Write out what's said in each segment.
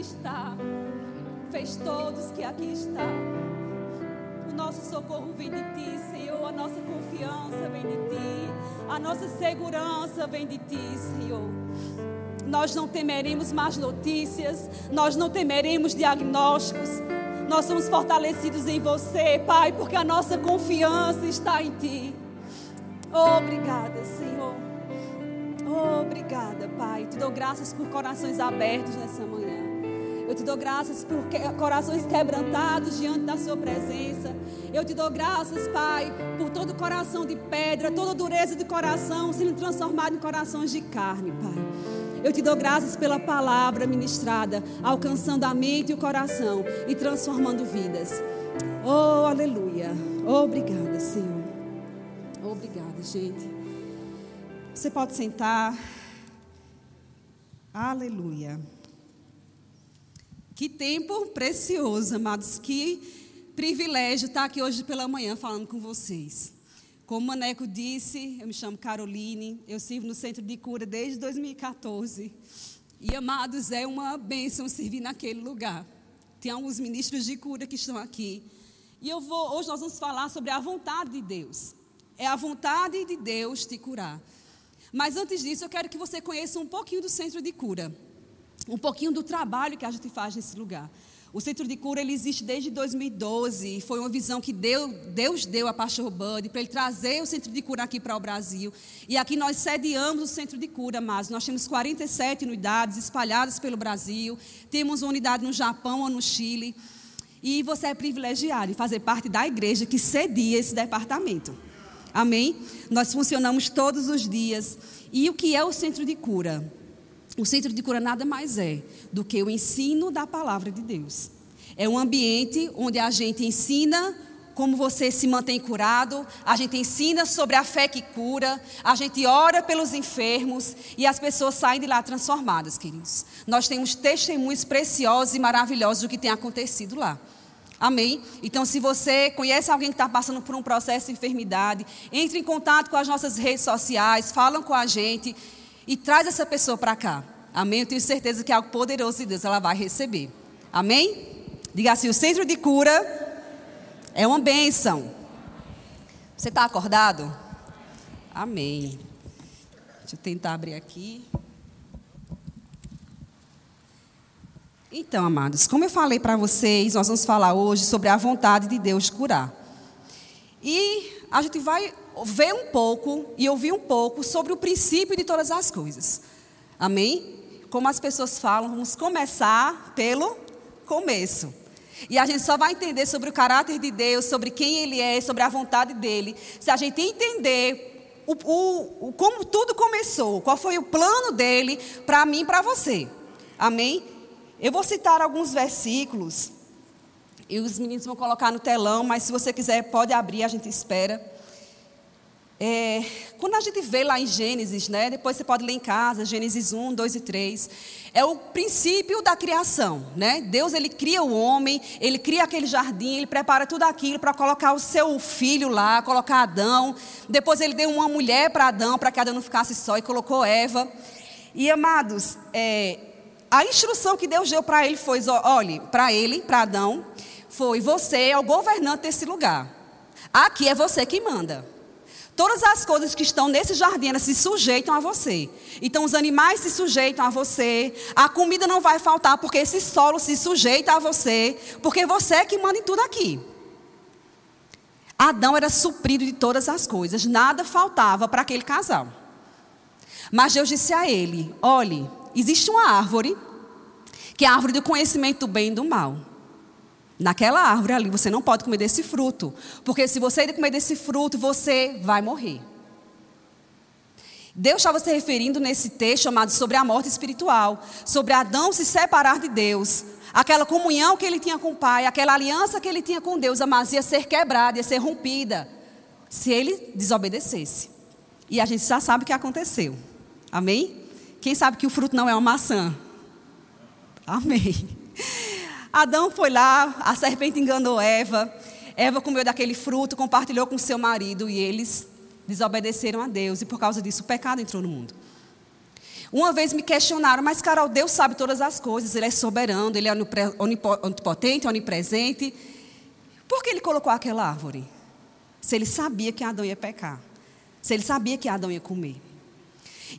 está. Fez todos que aqui está. O nosso socorro vem de ti, Senhor. A nossa confiança vem de ti. A nossa segurança vem de ti, Senhor. Nós não temeremos más notícias. Nós não temeremos diagnósticos. Nós somos fortalecidos em você, Pai, porque a nossa confiança está em ti. Obrigada, Senhor. Obrigada, Pai. Te dou graças por corações abertos nessa manhã. Eu te dou graças por corações quebrantados diante da Sua presença. Eu te dou graças, Pai, por todo coração de pedra, toda dureza de coração sendo transformado em corações de carne, Pai. Eu te dou graças pela palavra ministrada, alcançando a mente e o coração e transformando vidas. Oh, aleluia. Obrigada, Senhor. Obrigada, gente. Você pode sentar. Aleluia. Que tempo precioso, amados. Que privilégio estar aqui hoje pela manhã falando com vocês. Como o Maneco disse, eu me chamo Caroline, eu sirvo no Centro de Cura desde 2014. E, amados, é uma bênção servir naquele lugar. Tem alguns ministros de cura que estão aqui. E eu vou, hoje nós vamos falar sobre a vontade de Deus. É a vontade de Deus te curar. Mas antes disso, eu quero que você conheça um pouquinho do Centro de Cura. Um pouquinho do trabalho que a gente faz nesse lugar. O Centro de Cura ele existe desde 2012. Foi uma visão que Deus, Deus deu a Pastor Bud para ele trazer o Centro de Cura aqui para o Brasil. E aqui nós sediamos o Centro de Cura, mas nós temos 47 unidades espalhadas pelo Brasil. Temos uma unidade no Japão ou no Chile. E você é privilegiado em fazer parte da igreja que cedia esse departamento. Amém? Nós funcionamos todos os dias. E o que é o Centro de Cura? O centro de cura nada mais é do que o ensino da palavra de Deus. É um ambiente onde a gente ensina como você se mantém curado, a gente ensina sobre a fé que cura, a gente ora pelos enfermos e as pessoas saem de lá transformadas, queridos. Nós temos testemunhos preciosos e maravilhosos do que tem acontecido lá. Amém? Então, se você conhece alguém que está passando por um processo de enfermidade, entre em contato com as nossas redes sociais, falam com a gente e traz essa pessoa para cá. Amém? Eu tenho certeza que é algo poderoso de Deus ela vai receber. Amém? Diga assim: o centro de cura é uma bênção. Você está acordado? Amém. Deixa eu tentar abrir aqui. Então, amados, como eu falei para vocês, nós vamos falar hoje sobre a vontade de Deus de curar. E a gente vai ver um pouco e ouvir um pouco sobre o princípio de todas as coisas. Amém? Como as pessoas falam, vamos começar pelo começo. E a gente só vai entender sobre o caráter de Deus, sobre quem Ele é, sobre a vontade dele, se a gente entender o, o, o como tudo começou, qual foi o plano dele para mim e para você. Amém? Eu vou citar alguns versículos e os meninos vão colocar no telão, mas se você quiser, pode abrir, a gente espera. É, quando a gente vê lá em Gênesis, né, depois você pode ler em casa, Gênesis 1, 2 e 3, é o princípio da criação. Né? Deus ele cria o homem, ele cria aquele jardim, ele prepara tudo aquilo para colocar o seu filho lá, colocar Adão. Depois ele deu uma mulher para Adão, para que Adão não ficasse só, e colocou Eva. E amados, é, a instrução que Deus deu para ele foi: olhe, para ele, para Adão, foi: você é o governante desse lugar. Aqui é você que manda. Todas as coisas que estão nesse jardim se sujeitam a você. Então os animais se sujeitam a você. A comida não vai faltar porque esse solo se sujeita a você, porque você é que manda em tudo aqui. Adão era suprido de todas as coisas, nada faltava para aquele casal. Mas Deus disse a ele: olhe, existe uma árvore que é a árvore do conhecimento do bem e do mal. Naquela árvore ali, você não pode comer desse fruto. Porque se você comer desse fruto, você vai morrer. Deus estava se referindo nesse texto chamado sobre a morte espiritual, sobre Adão se separar de Deus, aquela comunhão que ele tinha com o Pai, aquela aliança que ele tinha com Deus, mas ia ser quebrada, ia ser rompida, se ele desobedecesse. E a gente já sabe o que aconteceu. Amém? Quem sabe que o fruto não é uma maçã? Amém. Adão foi lá, a serpente enganou Eva. Eva comeu daquele fruto, compartilhou com seu marido e eles desobedeceram a Deus. E por causa disso, o pecado entrou no mundo. Uma vez me questionaram, mas Carol, Deus sabe todas as coisas, Ele é soberano, Ele é onipotente, onipresente. Por que Ele colocou aquela árvore? Se Ele sabia que Adão ia pecar, se Ele sabia que Adão ia comer.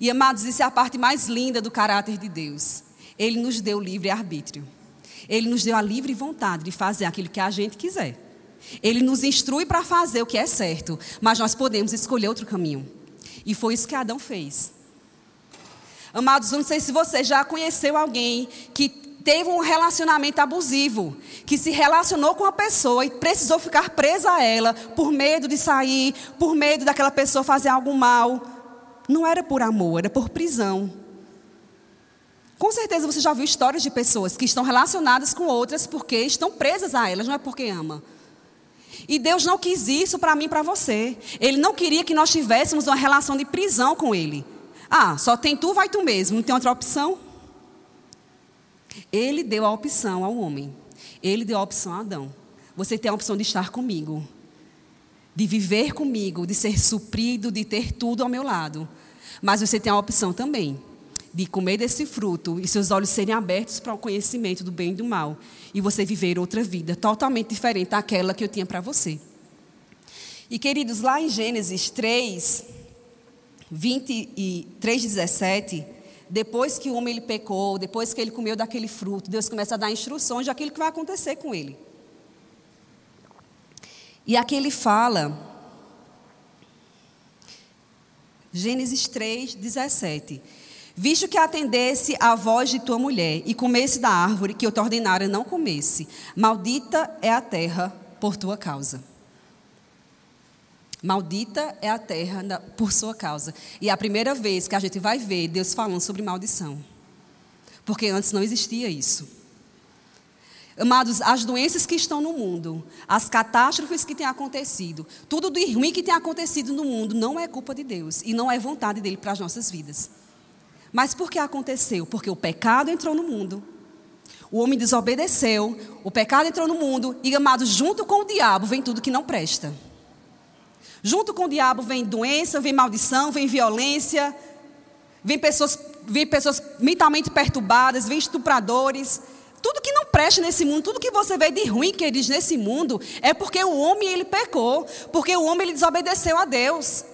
E amados, isso é a parte mais linda do caráter de Deus. Ele nos deu livre arbítrio. Ele nos deu a livre vontade de fazer aquilo que a gente quiser. Ele nos instrui para fazer o que é certo, mas nós podemos escolher outro caminho. E foi isso que Adão fez. Amados, não sei se você já conheceu alguém que teve um relacionamento abusivo, que se relacionou com uma pessoa e precisou ficar presa a ela por medo de sair, por medo daquela pessoa fazer algo mal. Não era por amor, era por prisão. Com certeza você já viu histórias de pessoas que estão relacionadas com outras porque estão presas a elas, não é porque ama. E Deus não quis isso para mim e para você. Ele não queria que nós tivéssemos uma relação de prisão com Ele. Ah, só tem tu, vai tu mesmo, não tem outra opção? Ele deu a opção ao homem. Ele deu a opção a Adão. Você tem a opção de estar comigo, de viver comigo, de ser suprido, de ter tudo ao meu lado. Mas você tem a opção também de comer desse fruto e seus olhos serem abertos para o conhecimento do bem e do mal e você viver outra vida totalmente diferente daquela que eu tinha para você. E queridos, lá em Gênesis 3, 23, 17, depois que o homem ele pecou, depois que ele comeu daquele fruto, Deus começa a dar instruções daquilo que vai acontecer com ele. E aqui ele fala, Gênesis 3, 17. Visto que atendesse à voz de tua mulher e comesse da árvore que eu te ordenara não comesse, maldita é a terra por tua causa. Maldita é a terra por sua causa. E é a primeira vez que a gente vai ver Deus falando sobre maldição. Porque antes não existia isso. Amados, as doenças que estão no mundo, as catástrofes que têm acontecido, tudo de ruim que tem acontecido no mundo não é culpa de Deus e não é vontade dele para as nossas vidas. Mas por que aconteceu? Porque o pecado entrou no mundo. O homem desobedeceu, o pecado entrou no mundo e, amados, junto com o diabo vem tudo que não presta. Junto com o diabo vem doença, vem maldição, vem violência, vem pessoas, vem pessoas mentalmente perturbadas, vem estupradores. Tudo que não presta nesse mundo, tudo que você vê de ruim, queridos, nesse mundo, é porque o homem ele pecou, porque o homem ele desobedeceu a Deus.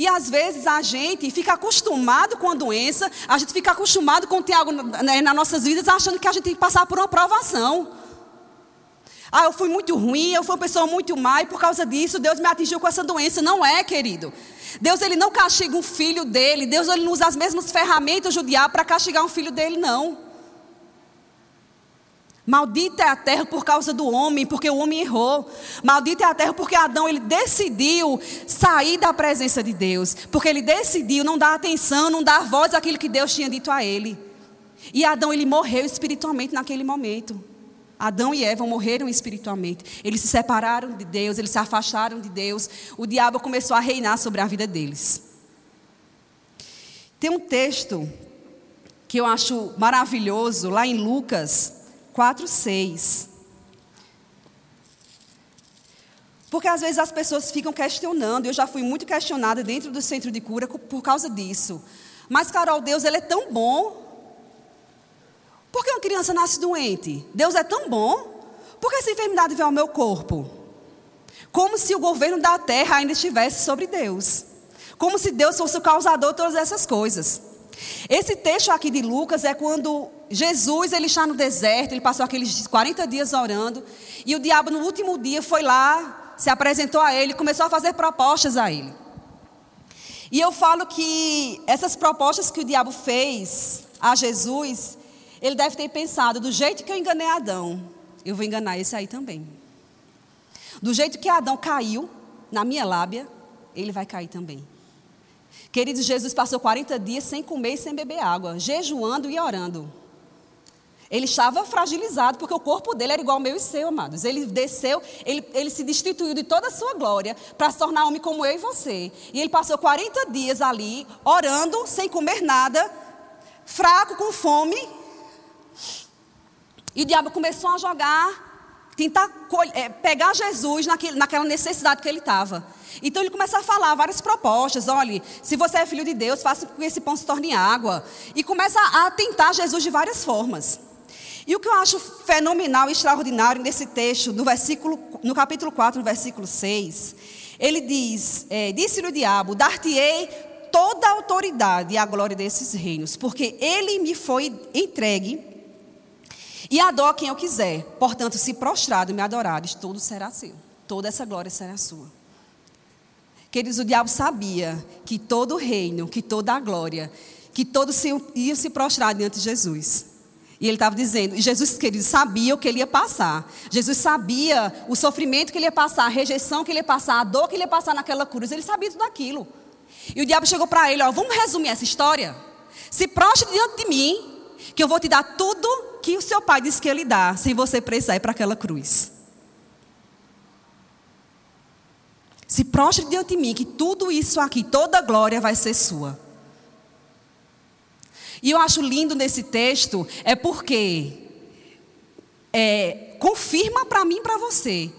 E às vezes a gente fica acostumado com a doença, a gente fica acostumado com ter algo né, nas nossas vidas, achando que a gente tem que passar por uma provação. Ah, eu fui muito ruim, eu fui uma pessoa muito má e por causa disso Deus me atingiu com essa doença. Não é, querido. Deus ele não castiga um filho dele. Deus ele não usa as mesmas ferramentas do para castigar um filho dele, não. Maldita é a terra por causa do homem, porque o homem errou. Maldita é a terra porque Adão ele decidiu sair da presença de Deus, porque ele decidiu não dar atenção, não dar voz àquilo que Deus tinha dito a ele. E Adão ele morreu espiritualmente naquele momento. Adão e Eva morreram espiritualmente. Eles se separaram de Deus, eles se afastaram de Deus. O diabo começou a reinar sobre a vida deles. Tem um texto que eu acho maravilhoso lá em Lucas 4, 6. Porque às vezes as pessoas ficam questionando, eu já fui muito questionada dentro do centro de cura por causa disso. Mas, Carol, Deus ele é tão bom. Por que uma criança nasce doente? Deus é tão bom. Por que essa enfermidade vem ao meu corpo? Como se o governo da terra ainda estivesse sobre Deus. Como se Deus fosse o causador de todas essas coisas. Esse texto aqui de Lucas é quando Jesus ele está no deserto, ele passou aqueles 40 dias orando, e o diabo no último dia foi lá, se apresentou a ele, começou a fazer propostas a ele. E eu falo que essas propostas que o diabo fez a Jesus, ele deve ter pensado, do jeito que eu enganei Adão, eu vou enganar esse aí também. Do jeito que Adão caiu na minha lábia, ele vai cair também. Queridos, Jesus passou 40 dias sem comer e sem beber água, jejuando e orando. Ele estava fragilizado, porque o corpo dele era igual ao meu e seu, amados. Ele desceu, ele, ele se destituiu de toda a sua glória para se tornar homem como eu e você. E ele passou 40 dias ali, orando, sem comer nada, fraco, com fome. E o diabo começou a jogar, tentar é, pegar Jesus naquele, naquela necessidade que ele estava. Então ele começa a falar várias propostas. Olhe, se você é filho de Deus, faça com que esse pão se torne água. E começa a tentar Jesus de várias formas. E o que eu acho fenomenal e extraordinário nesse texto, no, versículo, no capítulo 4, no versículo 6, ele diz: é, Disse-lhe o diabo: Dar-te-ei toda a autoridade e a glória desses reinos, porque ele me foi entregue e adoro quem eu quiser. Portanto, se prostrado me adorares, tudo será seu. Toda essa glória será sua. Queridos, o diabo sabia que todo o reino, que toda a glória, que todos iam se prostrar diante de Jesus. E ele estava dizendo, e Jesus, querido, sabia o que ele ia passar. Jesus sabia o sofrimento que ele ia passar, a rejeição que ele ia passar, a dor que ele ia passar naquela cruz. Ele sabia tudo aquilo. E o diabo chegou para ele, ó, vamos resumir essa história? Se prostre diante de mim, que eu vou te dar tudo que o seu pai disse que ia lhe dar, sem você precisar ir para aquela cruz. Se prostre diante de mim, que tudo isso aqui, toda glória vai ser sua. E eu acho lindo nesse texto, é porque é, confirma para mim e para você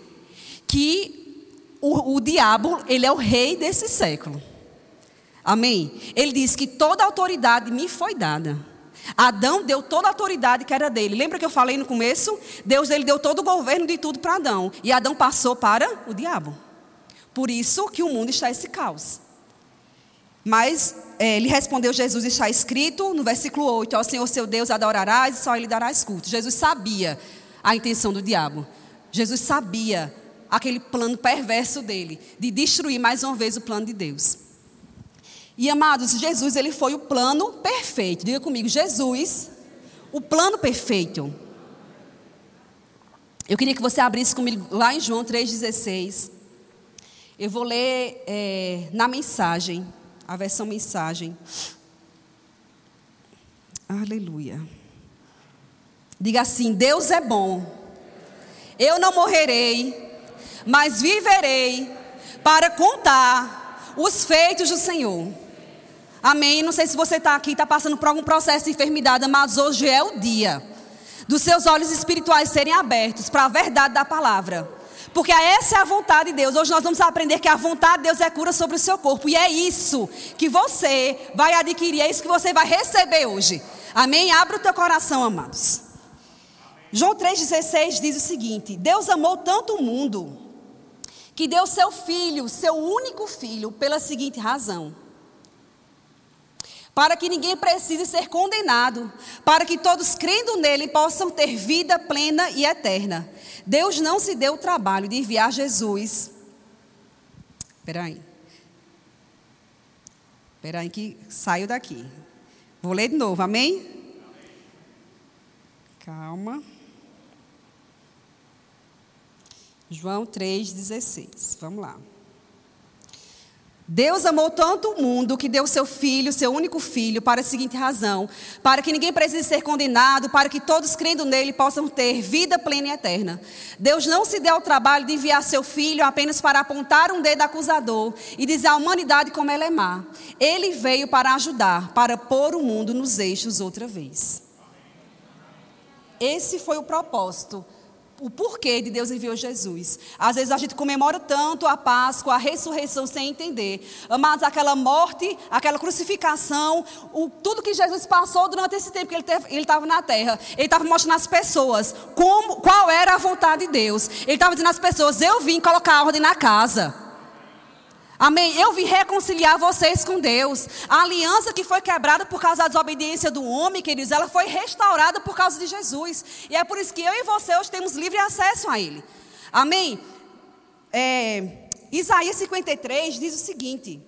que o, o diabo, ele é o rei desse século. Amém? Ele diz que toda autoridade me foi dada. Adão deu toda a autoridade que era dele. Lembra que eu falei no começo? Deus ele deu todo o governo de tudo para Adão. E Adão passou para o diabo. Por isso que o mundo está esse caos. Mas é, ele respondeu Jesus, está escrito no versículo 8, ao Senhor seu Deus adorarás e só ele darás culto. Jesus sabia a intenção do diabo. Jesus sabia aquele plano perverso dele, de destruir mais uma vez o plano de Deus. E amados, Jesus ele foi o plano perfeito. Diga comigo, Jesus, o plano perfeito. Eu queria que você abrisse comigo lá em João 3,16. Eu vou ler é, na mensagem, a versão mensagem. Aleluia. Diga assim: Deus é bom. Eu não morrerei, mas viverei para contar os feitos do Senhor. Amém? Não sei se você está aqui, está passando por algum processo de enfermidade, mas hoje é o dia dos seus olhos espirituais serem abertos para a verdade da palavra. Porque essa é a vontade de Deus. Hoje nós vamos aprender que a vontade de Deus é cura sobre o seu corpo. E é isso que você vai adquirir, é isso que você vai receber hoje. Amém? Abra o teu coração, amados. João 3,16 diz o seguinte: Deus amou tanto o mundo que deu seu filho, seu único filho, pela seguinte razão para que ninguém precise ser condenado, para que todos crendo nele possam ter vida plena e eterna. Deus não se deu o trabalho de enviar Jesus. Espera aí. Espera aí que saio daqui. Vou ler de novo, amém? Calma. João 3,16. Vamos lá. Deus amou tanto o mundo que deu seu filho, seu único filho, para a seguinte razão: para que ninguém precise ser condenado, para que todos crendo nele possam ter vida plena e eterna. Deus não se deu ao trabalho de enviar seu filho apenas para apontar um dedo acusador e dizer à humanidade como ela é má. Ele veio para ajudar, para pôr o mundo nos eixos outra vez. Esse foi o propósito o porquê de Deus enviou Jesus. Às vezes a gente comemora tanto a Páscoa, a ressurreição, sem entender. Mas aquela morte, aquela crucificação, o, tudo que Jesus passou durante esse tempo que ele estava na terra, ele estava mostrando às pessoas como, qual era a vontade de Deus. Ele estava dizendo às pessoas: Eu vim colocar ordem na casa. Amém? Eu vim reconciliar vocês com Deus. A aliança que foi quebrada por causa da desobediência do homem, queridos, ela foi restaurada por causa de Jesus. E é por isso que eu e você hoje temos livre acesso a Ele. Amém? É, Isaías 53 diz o seguinte.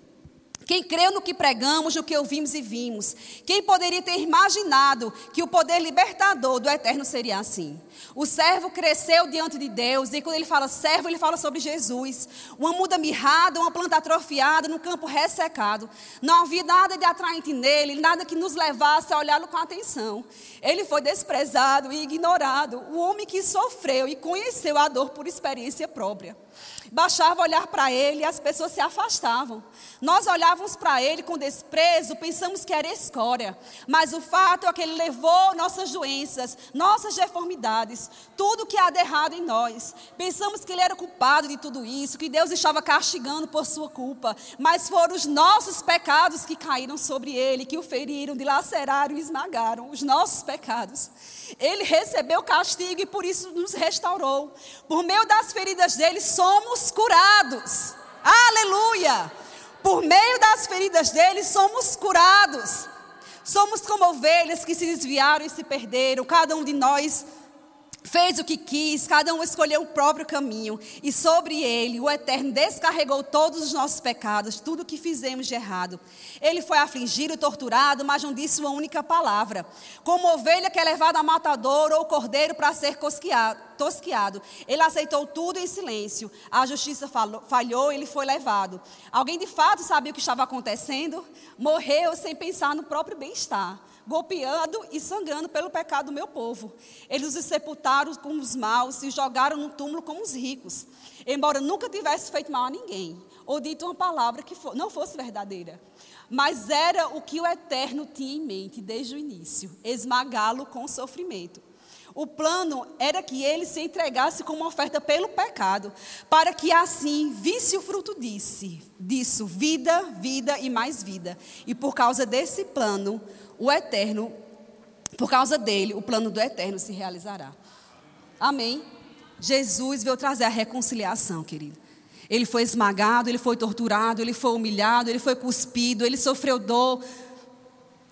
Quem creu no que pregamos, no que ouvimos e vimos? Quem poderia ter imaginado que o poder libertador do eterno seria assim? O servo cresceu diante de Deus, e quando ele fala servo, ele fala sobre Jesus. Uma muda mirrada, uma planta atrofiada, num campo ressecado. Não havia nada de atraente nele, nada que nos levasse a olhá-lo com atenção. Ele foi desprezado e ignorado, o homem que sofreu e conheceu a dor por experiência própria. Baixava olhar para ele e as pessoas se afastavam. Nós olhávamos para ele com desprezo, pensamos que era escória. Mas o fato é que ele levou nossas doenças, nossas deformidades, tudo que há de errado em nós. Pensamos que ele era culpado de tudo isso, que Deus estava castigando por sua culpa. Mas foram os nossos pecados que caíram sobre ele, que o feriram, dilaceraram e esmagaram. Os nossos pecados. Ele recebeu castigo e por isso nos restaurou. Por meio das feridas dele somos curados. Aleluia! Por meio das feridas dele somos curados. Somos como ovelhas que se desviaram e se perderam. Cada um de nós fez o que quis, cada um escolheu o próprio caminho, e sobre ele o Eterno descarregou todos os nossos pecados, tudo o que fizemos de errado. Ele foi afligido, torturado, mas não disse uma única palavra. Como ovelha que é levada a matador ou cordeiro para ser tosquiado, ele aceitou tudo em silêncio. A justiça falhou, ele foi levado. Alguém de fato sabia o que estava acontecendo? Morreu sem pensar no próprio bem-estar golpeando e sangrando pelo pecado do meu povo. Eles os sepultaram com os maus e jogaram no túmulo como os ricos, embora nunca tivesse feito mal a ninguém, ou dito uma palavra que não fosse verdadeira. Mas era o que o Eterno tinha em mente desde o início: esmagá-lo com sofrimento. O plano era que ele se entregasse como oferta pelo pecado, para que assim visse o fruto disse, disso, vida, vida e mais vida. E por causa desse plano, o eterno, por causa dele, o plano do eterno se realizará. Amém? Jesus veio trazer a reconciliação, querido. Ele foi esmagado, ele foi torturado, ele foi humilhado, ele foi cuspido, ele sofreu dor,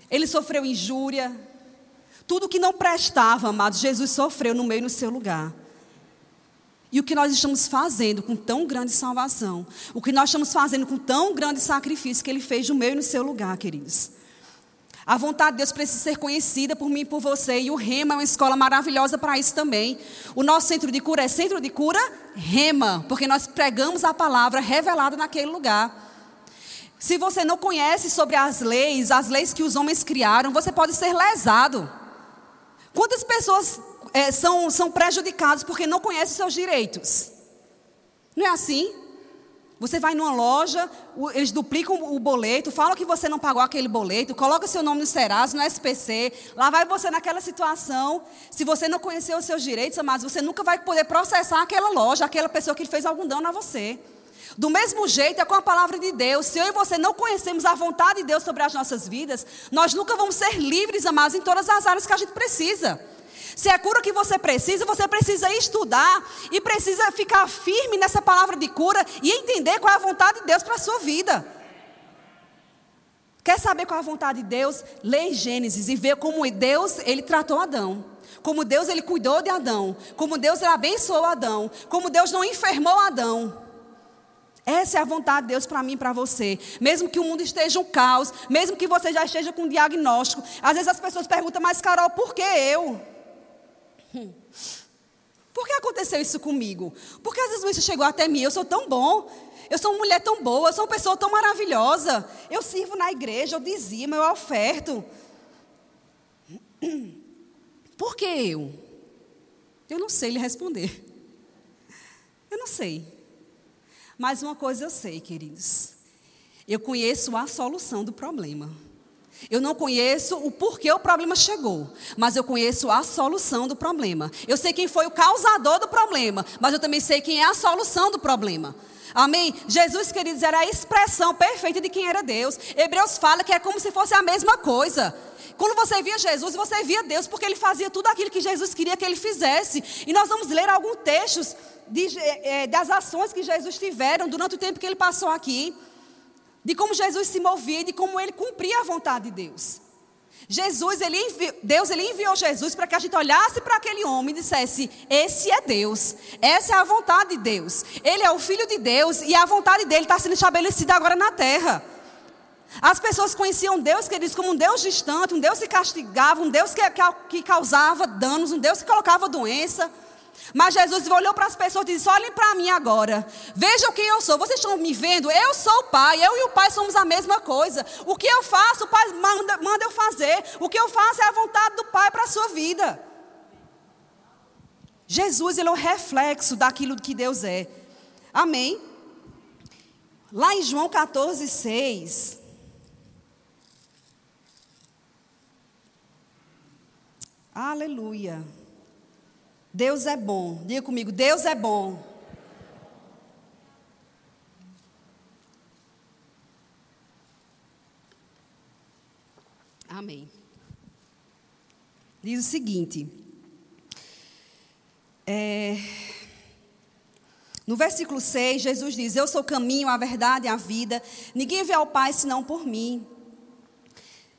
ele sofreu injúria. Tudo que não prestava, amados, Jesus sofreu no meio no seu lugar. E o que nós estamos fazendo com tão grande salvação, o que nós estamos fazendo com tão grande sacrifício que ele fez no meio no seu lugar, queridos. A vontade de Deus precisa ser conhecida por mim e por você. E o Rema é uma escola maravilhosa para isso também. O nosso centro de cura é centro de cura Rema, porque nós pregamos a palavra revelada naquele lugar. Se você não conhece sobre as leis, as leis que os homens criaram, você pode ser lesado. Quantas pessoas é, são, são prejudicadas porque não conhecem seus direitos? Não é assim? Você vai numa loja, eles duplicam o boleto, falam que você não pagou aquele boleto, coloca seu nome no Serasa, no SPC, lá vai você naquela situação. Se você não conheceu os seus direitos, amados, você nunca vai poder processar aquela loja, aquela pessoa que fez algum dano a você. Do mesmo jeito é com a palavra de Deus. Se eu e você não conhecemos a vontade de Deus sobre as nossas vidas, nós nunca vamos ser livres, amados, em todas as áreas que a gente precisa. Se é cura que você precisa, você precisa estudar e precisa ficar firme nessa palavra de cura e entender qual é a vontade de Deus para a sua vida. Quer saber qual é a vontade de Deus? Lê Gênesis e vê como Deus ele tratou Adão. Como Deus ele cuidou de Adão. Como Deus ele abençoou Adão. Como Deus não enfermou Adão. Essa é a vontade de Deus para mim e para você. Mesmo que o mundo esteja um caos, mesmo que você já esteja com um diagnóstico. Às vezes as pessoas perguntam, mas Carol, por que eu? Hum. Por que aconteceu isso comigo? Porque às vezes você chegou até mim, eu sou tão bom, eu sou uma mulher tão boa, eu sou uma pessoa tão maravilhosa. Eu sirvo na igreja, eu dizimo, eu oferto. Por que eu? Eu não sei lhe responder. Eu não sei. Mas uma coisa eu sei, queridos. Eu conheço a solução do problema. Eu não conheço o porquê o problema chegou, mas eu conheço a solução do problema. Eu sei quem foi o causador do problema, mas eu também sei quem é a solução do problema. Amém? Jesus, queridos, era a expressão perfeita de quem era Deus. Hebreus fala que é como se fosse a mesma coisa. Quando você via Jesus, você via Deus, porque ele fazia tudo aquilo que Jesus queria que ele fizesse. E nós vamos ler alguns textos de, é, das ações que Jesus tiveram durante o tempo que ele passou aqui de como Jesus se movia, de como ele cumpria a vontade de Deus. Jesus, ele. Deus ele enviou Jesus para que a gente olhasse para aquele homem e dissesse: Esse é Deus, essa é a vontade de Deus. Ele é o Filho de Deus e a vontade dele está sendo estabelecida agora na terra. As pessoas conheciam Deus, queridos, como um Deus distante, um Deus que castigava, um Deus que, que causava danos, um Deus que colocava doença. Mas Jesus olhou para as pessoas e disse: Olhem para mim agora. Vejam quem eu sou. Vocês estão me vendo? Eu sou o Pai. Eu e o Pai somos a mesma coisa. O que eu faço, o Pai manda, manda eu fazer. O que eu faço é a vontade do Pai para a sua vida. Jesus ele é o reflexo daquilo que Deus é. Amém? Lá em João 14, 6. Aleluia. Deus é bom. Diga comigo, Deus é bom. Amém. Diz o seguinte. É, no versículo 6, Jesus diz: Eu sou o caminho, a verdade e a vida. Ninguém vê ao Pai senão por mim.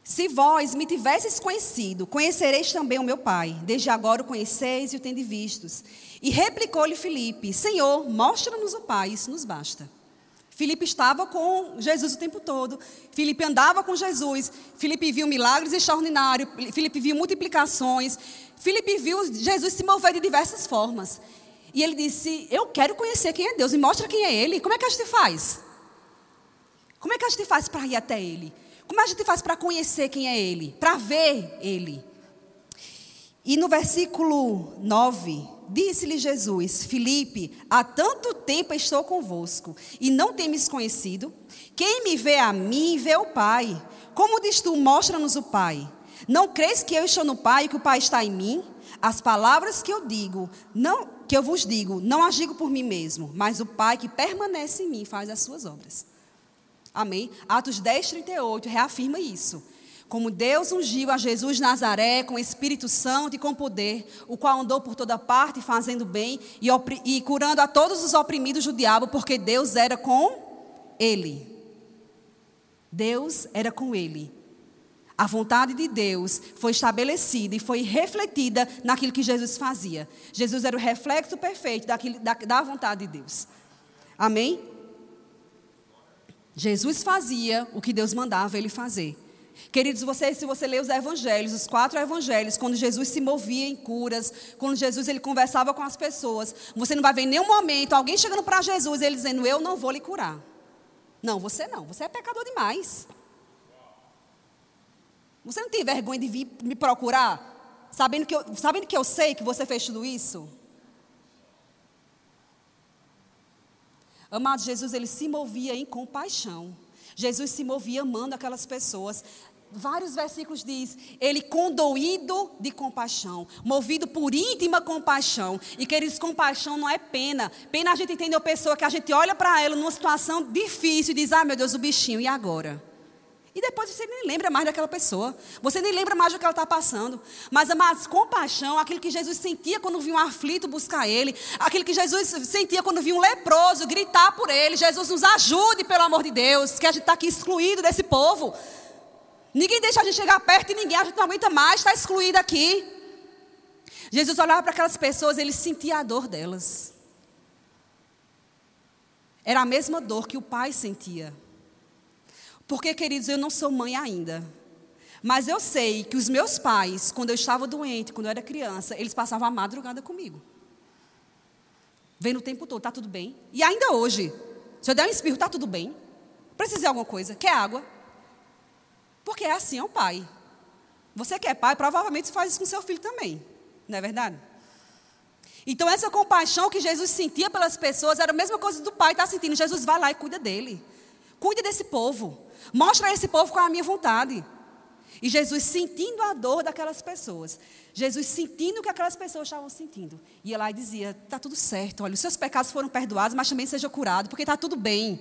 Se vós me tivesses conhecido, conhecereis também o meu Pai. Desde agora o conheceis e o tendes vistos. E replicou-lhe Filipe: Senhor, mostra-nos o Pai, isso nos basta. Filipe estava com Jesus o tempo todo. Filipe andava com Jesus. Filipe viu milagres extraordinários. Filipe viu multiplicações. Filipe viu Jesus se mover de diversas formas. E ele disse: Eu quero conhecer quem é Deus. Me mostra quem é Ele. Como é que a gente faz? Como é que a gente faz para ir até Ele? Como a gente faz para conhecer quem é Ele? Para ver Ele? E no versículo 9, disse-lhe Jesus: Filipe, há tanto tempo estou convosco e não temes conhecido? Quem me vê a mim, vê o Pai. Como diz tu, mostra-nos o Pai. Não crês que eu estou no Pai e que o Pai está em mim? As palavras que eu digo, não que eu vos digo, não as digo por mim mesmo, mas o Pai que permanece em mim faz as suas obras. Amém? Atos 10, 38 reafirma isso. Como Deus ungiu a Jesus Nazaré com Espírito Santo e com poder, o qual andou por toda parte fazendo bem e, e curando a todos os oprimidos do diabo, porque Deus era com ele. Deus era com ele. A vontade de Deus foi estabelecida e foi refletida naquilo que Jesus fazia. Jesus era o reflexo perfeito daquilo, da, da vontade de Deus. Amém? Jesus fazia o que Deus mandava ele fazer. Queridos, você, se você ler os evangelhos, os quatro evangelhos, quando Jesus se movia em curas, quando Jesus ele conversava com as pessoas, você não vai ver em nenhum momento alguém chegando para Jesus e ele dizendo: Eu não vou lhe curar. Não, você não, você é pecador demais. Você não tem vergonha de vir me procurar, sabendo que eu, sabendo que eu sei que você fez tudo isso? Amado Jesus, ele se movia em compaixão. Jesus se movia amando aquelas pessoas. Vários versículos diz, ele condoído de compaixão, movido por íntima compaixão. E queridos, compaixão não é pena. Pena a gente entender a pessoa que a gente olha para ela numa situação difícil e diz: "Ah, meu Deus, o bichinho, e agora?" E depois você nem lembra mais daquela pessoa. Você nem lembra mais do que ela está passando. Mas, amados, compaixão, aquilo que Jesus sentia quando viu um aflito buscar Ele. Aquilo que Jesus sentia quando viu um leproso gritar por Ele. Jesus nos ajude, pelo amor de Deus, que a gente está aqui excluído desse povo. Ninguém deixa a gente chegar perto de ninguém, a gente não aguenta mais, está excluído aqui. Jesus olhava para aquelas pessoas, ele sentia a dor delas. Era a mesma dor que o pai sentia. Porque, queridos, eu não sou mãe ainda. Mas eu sei que os meus pais, quando eu estava doente, quando eu era criança, eles passavam a madrugada comigo. Vendo o tempo todo, tá tudo bem? E ainda hoje, se eu der um espirro, tá tudo bem? Precisa de alguma coisa? Quer água? Porque é assim é o pai. Você que é pai, provavelmente faz isso com seu filho também. Não é verdade? Então, essa compaixão que Jesus sentia pelas pessoas era a mesma coisa do pai estar tá sentindo. Jesus vai lá e cuida dele. Cuida desse povo. Mostra a esse povo qual é a minha vontade. E Jesus sentindo a dor daquelas pessoas. Jesus sentindo o que aquelas pessoas estavam sentindo. Ia lá e dizia: está tudo certo, olha, os seus pecados foram perdoados, mas também seja curado, porque está tudo bem.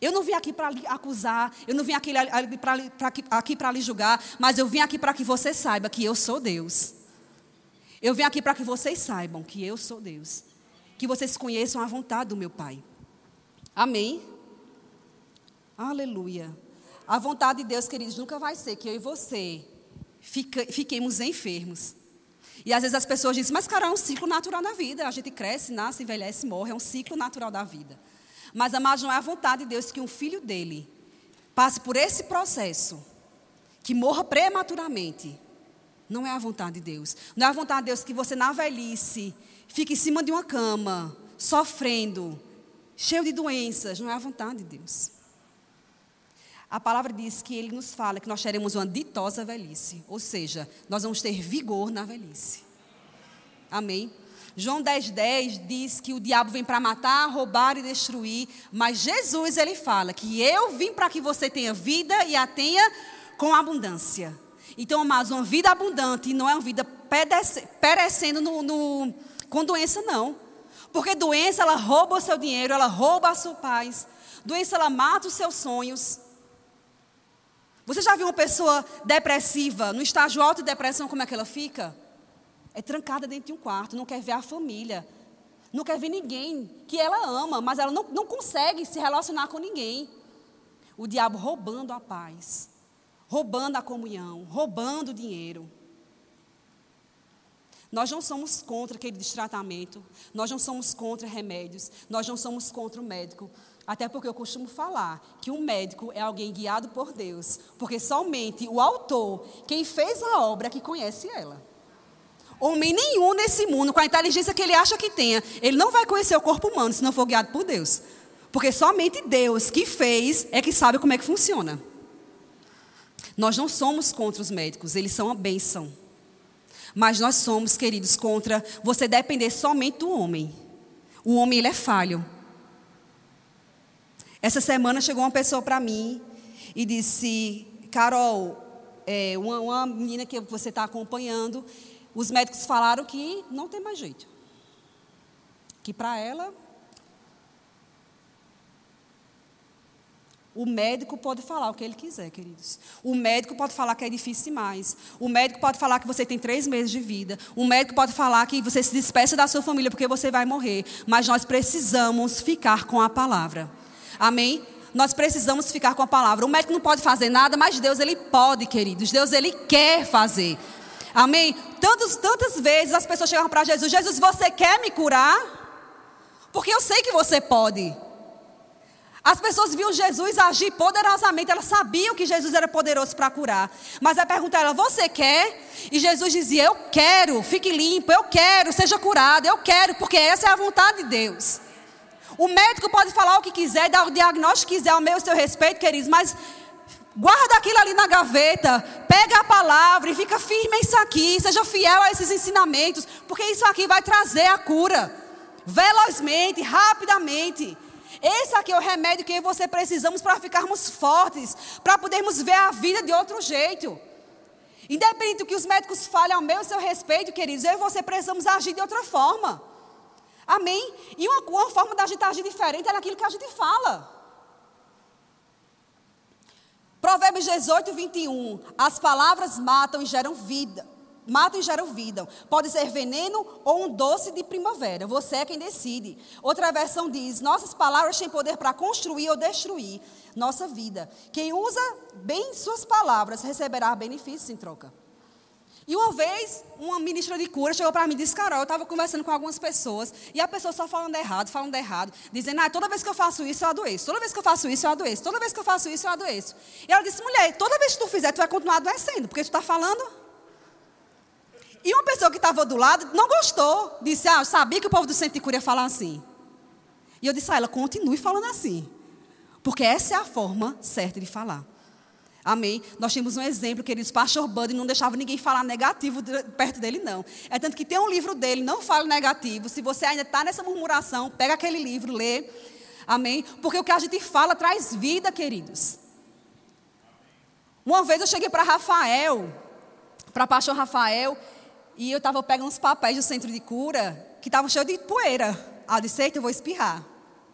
Eu não vim aqui para lhe acusar, eu não vim aqui para lhe julgar, mas eu vim aqui para que você saiba que eu sou Deus. Eu vim aqui para que vocês saibam que eu sou Deus. Que vocês conheçam a vontade do meu Pai. Amém? Aleluia. A vontade de Deus, queridos, nunca vai ser que eu e você fica, fiquemos enfermos. E às vezes as pessoas dizem, mas cara, é um ciclo natural na vida. A gente cresce, nasce, envelhece, morre. É um ciclo natural da vida. Mas, amados, não é a vontade de Deus que um filho dele passe por esse processo, que morra prematuramente. Não é a vontade de Deus. Não é a vontade de Deus que você, na velhice, fique em cima de uma cama, sofrendo, cheio de doenças. Não é a vontade de Deus. A palavra diz que ele nos fala que nós teremos uma ditosa velhice, ou seja, nós vamos ter vigor na velhice. Amém? João 10,10 10 diz que o diabo vem para matar, roubar e destruir, mas Jesus ele fala que eu vim para que você tenha vida e a tenha com abundância. Então, amados, uma vida abundante não é uma vida perecendo no, no, com doença, não. Porque doença, ela rouba o seu dinheiro, ela rouba a sua paz. Doença, ela mata os seus sonhos. Você já viu uma pessoa depressiva, no estágio alto de depressão, como é que ela fica? É trancada dentro de um quarto, não quer ver a família, não quer ver ninguém que ela ama, mas ela não, não consegue se relacionar com ninguém. O diabo roubando a paz, roubando a comunhão, roubando o dinheiro. Nós não somos contra aquele destratamento, nós não somos contra remédios, nós não somos contra o médico. Até porque eu costumo falar que um médico é alguém guiado por Deus, porque somente o autor, quem fez a obra, é que conhece ela. Homem nenhum nesse mundo, com a inteligência que ele acha que tenha, ele não vai conhecer o corpo humano se não for guiado por Deus. Porque somente Deus que fez é que sabe como é que funciona. Nós não somos contra os médicos, eles são a bênção. Mas nós somos, queridos, contra você depender somente do homem. O homem, ele é falho. Essa semana chegou uma pessoa para mim e disse: Carol, é, uma, uma menina que você está acompanhando, os médicos falaram que não tem mais jeito. Que para ela. O médico pode falar o que ele quiser, queridos. O médico pode falar que é difícil demais. O médico pode falar que você tem três meses de vida. O médico pode falar que você se despeça da sua família porque você vai morrer. Mas nós precisamos ficar com a palavra. Amém? Nós precisamos ficar com a palavra. O médico não pode fazer nada, mas Deus ele pode, queridos. Deus ele quer fazer. Amém? Tantos, tantas vezes as pessoas chegavam para Jesus: Jesus, você quer me curar? Porque eu sei que você pode. As pessoas viam Jesus agir poderosamente, elas sabiam que Jesus era poderoso para curar. Mas a pergunta era: Você quer? E Jesus dizia: Eu quero, fique limpo, eu quero, seja curado, eu quero, porque essa é a vontade de Deus. O médico pode falar o que quiser, dar o diagnóstico que quiser ao meu seu respeito, queridos, mas Guarda aquilo ali na gaveta, pega a palavra e fica firme isso aqui, seja fiel a esses ensinamentos, porque isso aqui vai trazer a cura, velozmente, rapidamente. Esse aqui é o remédio que você precisamos para ficarmos fortes, para podermos ver a vida de outro jeito. Independente do que os médicos falem ao meu seu respeito, queridos, eu e você precisamos agir de outra forma. Amém? E uma, uma forma da gente agir diferente é naquilo que a gente fala. Provérbios 18, 21. As palavras matam e geram vida. Matam e geram vida. Pode ser veneno ou um doce de primavera. Você é quem decide. Outra versão diz: Nossas palavras têm poder para construir ou destruir nossa vida. Quem usa bem suas palavras receberá benefícios em troca. E uma vez, uma ministra de cura chegou para mim e disse: Carol, eu estava conversando com algumas pessoas e a pessoa só falando errado, falando errado, dizendo: Ah, toda vez que eu faço isso, eu adoeço. Toda vez que eu faço isso, eu adoeço. Toda vez que eu faço isso, eu adoeço. E ela disse: Mulher, toda vez que tu fizer, tu vai continuar adoecendo, porque tu está falando. E uma pessoa que estava do lado não gostou. Disse: Ah, eu sabia que o povo do centro de cura ia falar assim. E eu disse a ela: Continue falando assim. Porque essa é a forma certa de falar. Amém? Nós temos um exemplo, queridos, pastor Buddy não deixava ninguém falar negativo perto dele, não. É tanto que tem um livro dele, não fale negativo. Se você ainda está nessa murmuração, pega aquele livro, lê. Amém? Porque o que a gente fala traz vida, queridos. Uma vez eu cheguei para Rafael, para pastor Rafael, e eu estava pegando uns papéis do centro de cura, que estavam cheios de poeira. Ah, eu disse, eita, eu vou espirrar.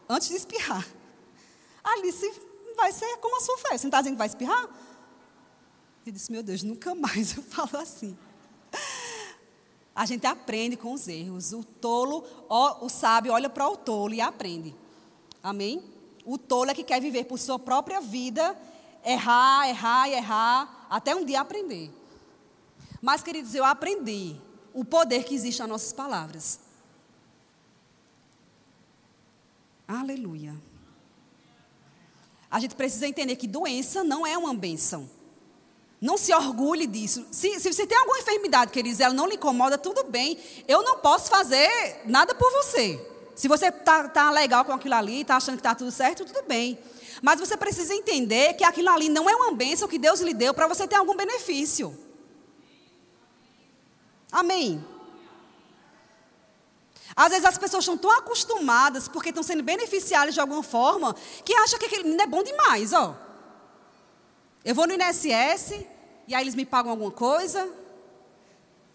Antes de espirrar. Alice, vai ser como a sua fé. Você não está dizendo que vai espirrar? Eu disse, meu Deus, nunca mais eu falo assim. A gente aprende com os erros. O tolo, o sábio olha para o tolo e aprende. Amém? O tolo é que quer viver por sua própria vida, errar, errar e errar, até um dia aprender. Mas, queridos, eu aprendi o poder que existe nas nossas palavras. Aleluia. A gente precisa entender que doença não é uma benção. Não se orgulhe disso. Se, se você tem alguma enfermidade, queridos, ela não lhe incomoda, tudo bem. Eu não posso fazer nada por você. Se você está tá legal com aquilo ali, está achando que está tudo certo, tudo bem. Mas você precisa entender que aquilo ali não é uma bênção que Deus lhe deu para você ter algum benefício. Amém. Às vezes as pessoas estão tão acostumadas, porque estão sendo beneficiadas de alguma forma, que acham que aquele menino é bom demais, ó. Eu vou no INSS, e aí eles me pagam alguma coisa,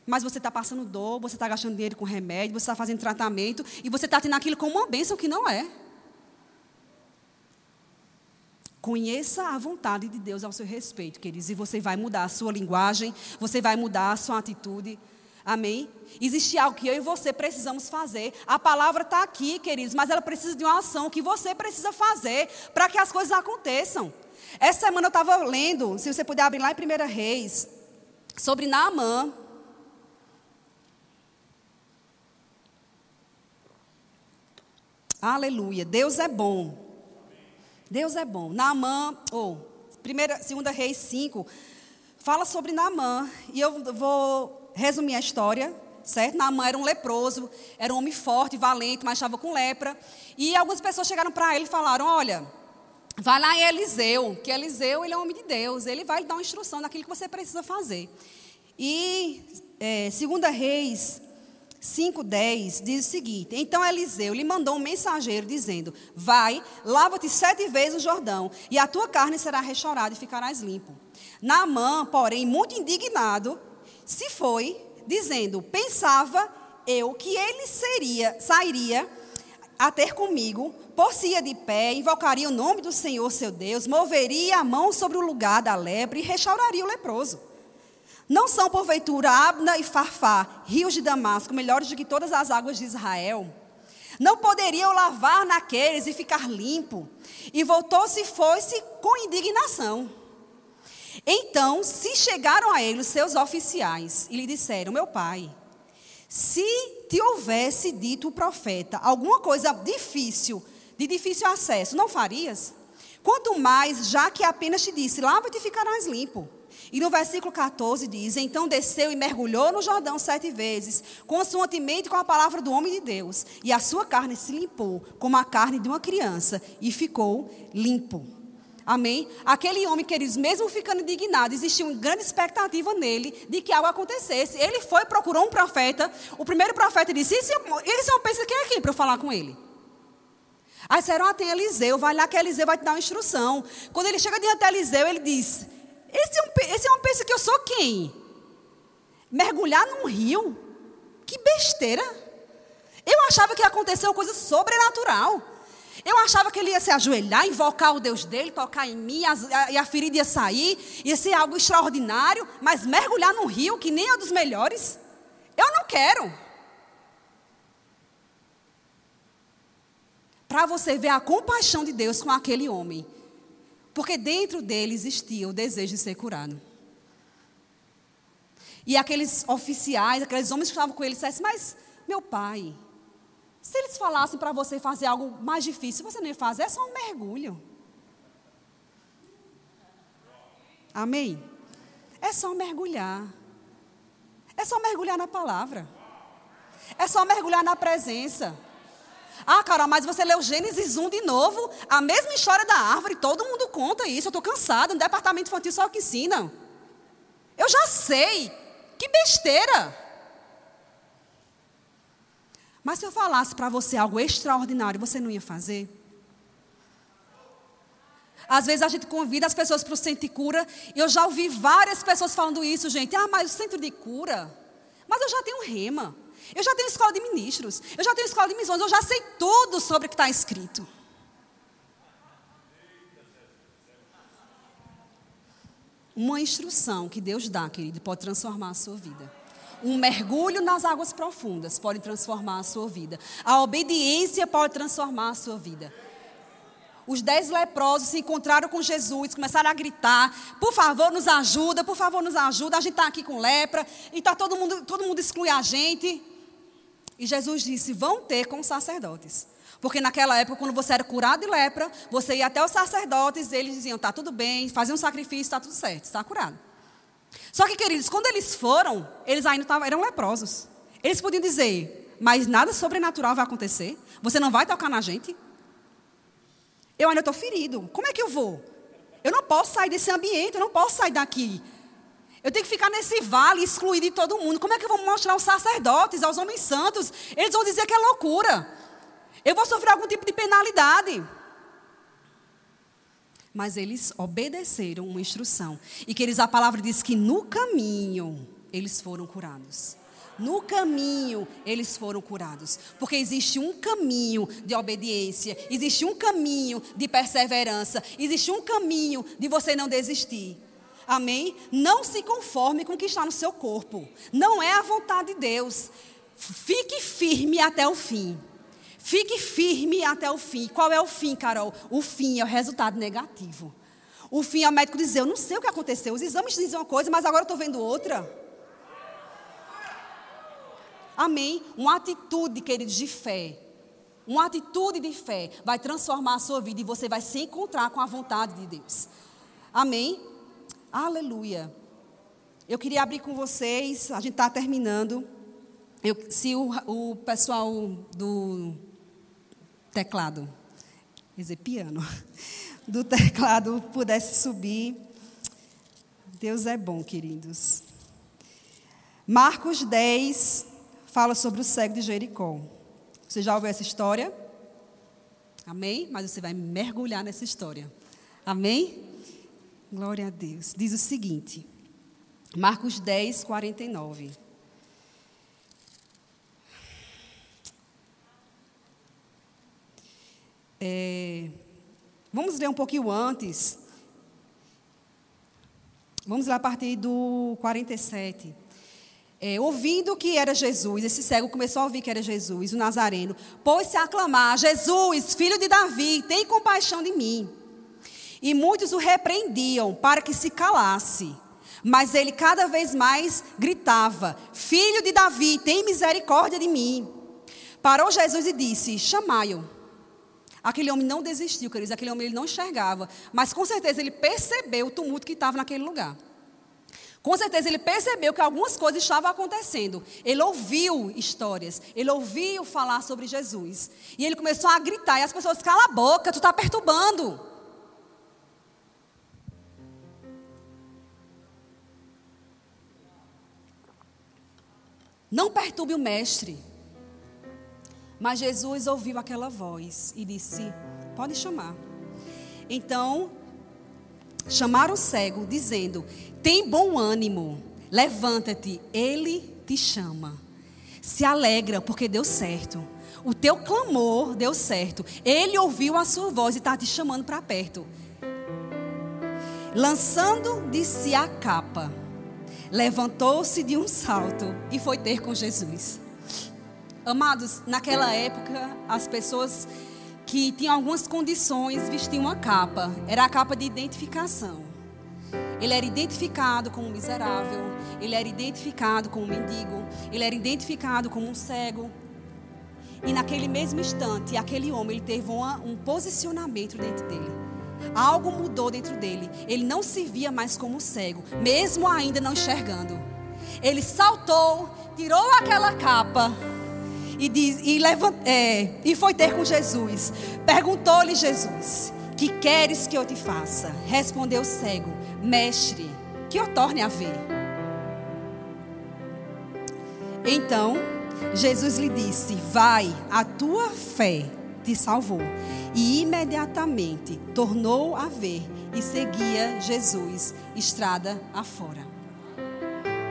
mas você está passando dor, você está gastando dinheiro com remédio, você está fazendo tratamento, e você está tendo aquilo como uma bênção que não é. Conheça a vontade de Deus ao seu respeito, queridos, e você vai mudar a sua linguagem, você vai mudar a sua atitude. Amém? Existe algo que eu e você precisamos fazer. A palavra está aqui, queridos, mas ela precisa de uma ação que você precisa fazer para que as coisas aconteçam. Essa semana eu estava lendo, se você puder abrir lá em 1 Reis, sobre Naamã. Aleluia. Deus é bom. Deus é bom. Naamã, ou oh, primeira, segunda Reis 5, fala sobre Naamã. E eu vou resumir a história, certo? Naamã era um leproso, era um homem forte, valente, mas estava com lepra. E algumas pessoas chegaram para ele e falaram: Olha, vai lá em Eliseu, que Eliseu ele é um homem de Deus, ele vai lhe dar uma instrução naquilo que você precisa fazer. E é, segunda Reis 5,10 diz o seguinte: Então Eliseu lhe mandou um mensageiro dizendo: Vai, lava-te sete vezes no Jordão, e a tua carne será restaurada e ficarás limpo. Naamã, porém, muito indignado, se foi, dizendo: Pensava eu que ele seria, sairia a ter comigo, por-se-ia de pé, invocaria o nome do Senhor seu Deus, moveria a mão sobre o lugar da lepra e restauraria o leproso. Não são, porventura, Abna e Farfá, rios de Damasco, melhores do que todas as águas de Israel? Não poderiam lavar naqueles e ficar limpo. E voltou-se e foi-se com indignação. Então se chegaram a ele os seus oficiais e lhe disseram: Meu pai, se te houvesse dito o profeta alguma coisa difícil, de difícil acesso, não farias? Quanto mais, já que apenas te disse: Lava-te e ficarás limpo. E no versículo 14 diz: Então desceu e mergulhou no Jordão sete vezes, consoantemente com a palavra do homem de Deus, e a sua carne se limpou, como a carne de uma criança, e ficou limpo. Amém? Aquele homem, queridos, mesmo ficando indignado, existia uma grande expectativa nele de que algo acontecesse. Ele foi, procurou um profeta. O primeiro profeta disse: Esse, esse é um pensa quem é quem para eu falar com ele? Aí disseram: Ah, tem Eliseu, vai lá que Eliseu vai te dar uma instrução. Quando ele chega diante de Eliseu, ele diz: esse é, um pensa que eu sou quem? Mergulhar num rio? Que besteira. Eu achava que uma coisa sobrenatural. Eu achava que ele ia se ajoelhar, invocar o Deus dele, tocar em mim, e a ferida ia sair, ia ser algo extraordinário, mas mergulhar num rio que nem é dos melhores, eu não quero. Para você ver a compaixão de Deus com aquele homem. Porque dentro dele existia o desejo de ser curado. E aqueles oficiais, aqueles homens que estavam com ele, disseram: Mas, meu pai, se eles falassem para você fazer algo mais difícil, você ia fazer, é só um mergulho. Amém? É só mergulhar. É só mergulhar na palavra. É só mergulhar na presença. Ah, Carol, mas você leu Gênesis 1 de novo, a mesma história da árvore, todo mundo conta isso. Eu estou cansada, no departamento infantil só que ensina. Eu já sei. Que besteira. Mas se eu falasse para você algo extraordinário, você não ia fazer? Às vezes a gente convida as pessoas para o centro de cura. E eu já ouvi várias pessoas falando isso, gente. Ah, mas o centro de cura. Mas eu já tenho rema. Eu já tenho escola de ministros. Eu já tenho escola de missões. Eu já sei tudo sobre o que está escrito. Uma instrução que Deus dá, querido, pode transformar a sua vida. Um mergulho nas águas profundas pode transformar a sua vida. A obediência pode transformar a sua vida. Os dez leprosos se encontraram com Jesus, começaram a gritar: por favor, nos ajuda, por favor, nos ajuda. A gente está aqui com lepra e tá todo mundo, todo mundo exclui a gente. E Jesus disse: vão ter com os sacerdotes. Porque naquela época, quando você era curado de lepra, você ia até os sacerdotes, eles diziam: está tudo bem, faziam um sacrifício, está tudo certo, está curado. Só que, queridos, quando eles foram, eles ainda tavam, eram leprosos. Eles podiam dizer: mas nada sobrenatural vai acontecer, você não vai tocar na gente. Eu ainda estou ferido. Como é que eu vou? Eu não posso sair desse ambiente, eu não posso sair daqui. Eu tenho que ficar nesse vale excluído de todo mundo. Como é que eu vou mostrar aos sacerdotes, aos homens santos? Eles vão dizer que é loucura. Eu vou sofrer algum tipo de penalidade. Mas eles obedeceram uma instrução. E que eles, a palavra diz que no caminho eles foram curados. No caminho eles foram curados. Porque existe um caminho de obediência, existe um caminho de perseverança, existe um caminho de você não desistir. Amém? Não se conforme com o que está no seu corpo. Não é a vontade de Deus. Fique firme até o fim. Fique firme até o fim. Qual é o fim, Carol? O fim é o resultado negativo. O fim é o médico dizer: Eu não sei o que aconteceu. Os exames dizem uma coisa, mas agora eu estou vendo outra. Amém? Uma atitude, queridos, de fé. Uma atitude de fé vai transformar a sua vida e você vai se encontrar com a vontade de Deus. Amém? Aleluia. Eu queria abrir com vocês, a gente está terminando. Eu, se o, o, pessoal do teclado, dizer, piano, do teclado pudesse subir. Deus é bom, queridos. Marcos 10 fala sobre o cego de Jericó. Você já ouviu essa história? Amém? Mas você vai mergulhar nessa história. Amém? Glória a Deus. Diz o seguinte, Marcos 10, 49. É, vamos ler um pouquinho antes. Vamos lá a partir do 47. É, ouvindo que era Jesus, esse cego começou a ouvir que era Jesus, o Nazareno, pôs-se a aclamar: Jesus, filho de Davi, tem compaixão de mim. E muitos o repreendiam para que se calasse. Mas ele cada vez mais gritava: Filho de Davi, tem misericórdia de mim. Parou Jesus e disse: Chamai-o. Aquele homem não desistiu, queridos. Aquele homem ele não enxergava. Mas com certeza ele percebeu o tumulto que estava naquele lugar. Com certeza ele percebeu que algumas coisas estavam acontecendo. Ele ouviu histórias, ele ouviu falar sobre Jesus. E ele começou a gritar, e as pessoas, cala a boca, tu está perturbando. Não perturbe o mestre. Mas Jesus ouviu aquela voz e disse: Pode chamar. Então, chamaram o cego, dizendo: Tem bom ânimo, levanta-te, ele te chama. Se alegra, porque deu certo. O teu clamor deu certo. Ele ouviu a sua voz e está te chamando para perto. Lançando de si a capa, levantou-se de um salto e foi ter com Jesus. Amados, naquela época, as pessoas que tinham algumas condições vestiam uma capa. Era a capa de identificação. Ele era identificado como miserável, ele era identificado como mendigo, ele era identificado como um cego. E naquele mesmo instante, aquele homem ele teve uma, um posicionamento dentro dele. Algo mudou dentro dele. Ele não se via mais como cego, mesmo ainda não enxergando. Ele saltou, tirou aquela capa e, diz, e, levant, é, e foi ter com Jesus. Perguntou-lhe Jesus: Que queres que eu te faça? Respondeu o cego: Mestre, que eu torne a ver. Então Jesus lhe disse: Vai, a tua fé te salvou. E imediatamente tornou a ver e seguia Jesus estrada afora.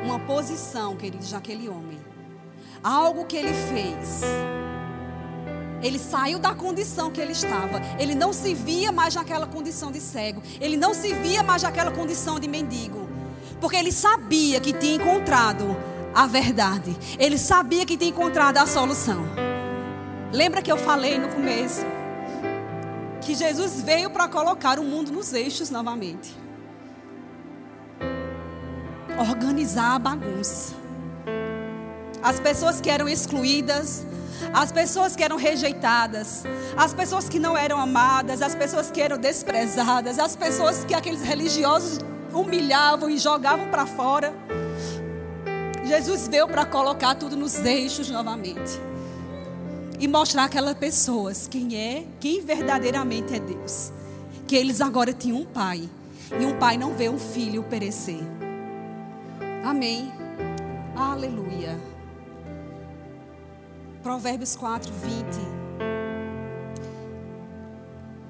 Uma posição, queridos, daquele homem. Algo que ele fez. Ele saiu da condição que ele estava. Ele não se via mais naquela condição de cego. Ele não se via mais naquela condição de mendigo. Porque ele sabia que tinha encontrado a verdade. Ele sabia que tinha encontrado a solução. Lembra que eu falei no começo? Que Jesus veio para colocar o mundo nos eixos novamente organizar a bagunça. As pessoas que eram excluídas, as pessoas que eram rejeitadas, as pessoas que não eram amadas, as pessoas que eram desprezadas, as pessoas que aqueles religiosos humilhavam e jogavam para fora. Jesus veio para colocar tudo nos eixos novamente e mostrar aquelas pessoas quem é, quem verdadeiramente é Deus. Que eles agora tinham um pai e um pai não vê um filho perecer. Amém. Aleluia. Provérbios 4, 20.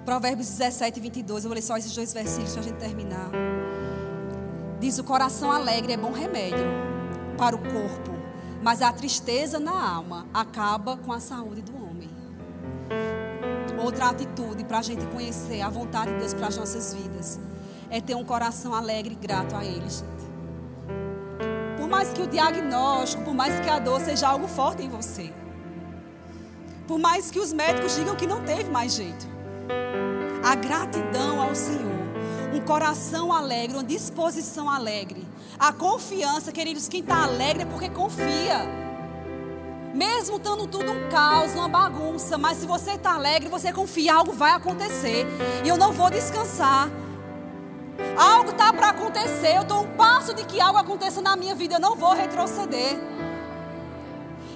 Provérbios 17 e 22. Eu vou ler só esses dois versículos para a gente terminar. Diz: O coração alegre é bom remédio para o corpo, mas a tristeza na alma acaba com a saúde do homem. Outra atitude para a gente conhecer a vontade de Deus para as nossas vidas é ter um coração alegre e grato a Ele, gente. Por mais que o diagnóstico, por mais que a dor seja algo forte em você, por mais que os médicos digam que não teve mais jeito. A gratidão ao Senhor, um coração alegre, uma disposição alegre, a confiança, queridos, quem está alegre é porque confia. Mesmo estando tudo um caos, uma bagunça, mas se você está alegre, você confia, algo vai acontecer. E eu não vou descansar. Algo está para acontecer. Eu estou um passo de que algo aconteça na minha vida. Eu não vou retroceder.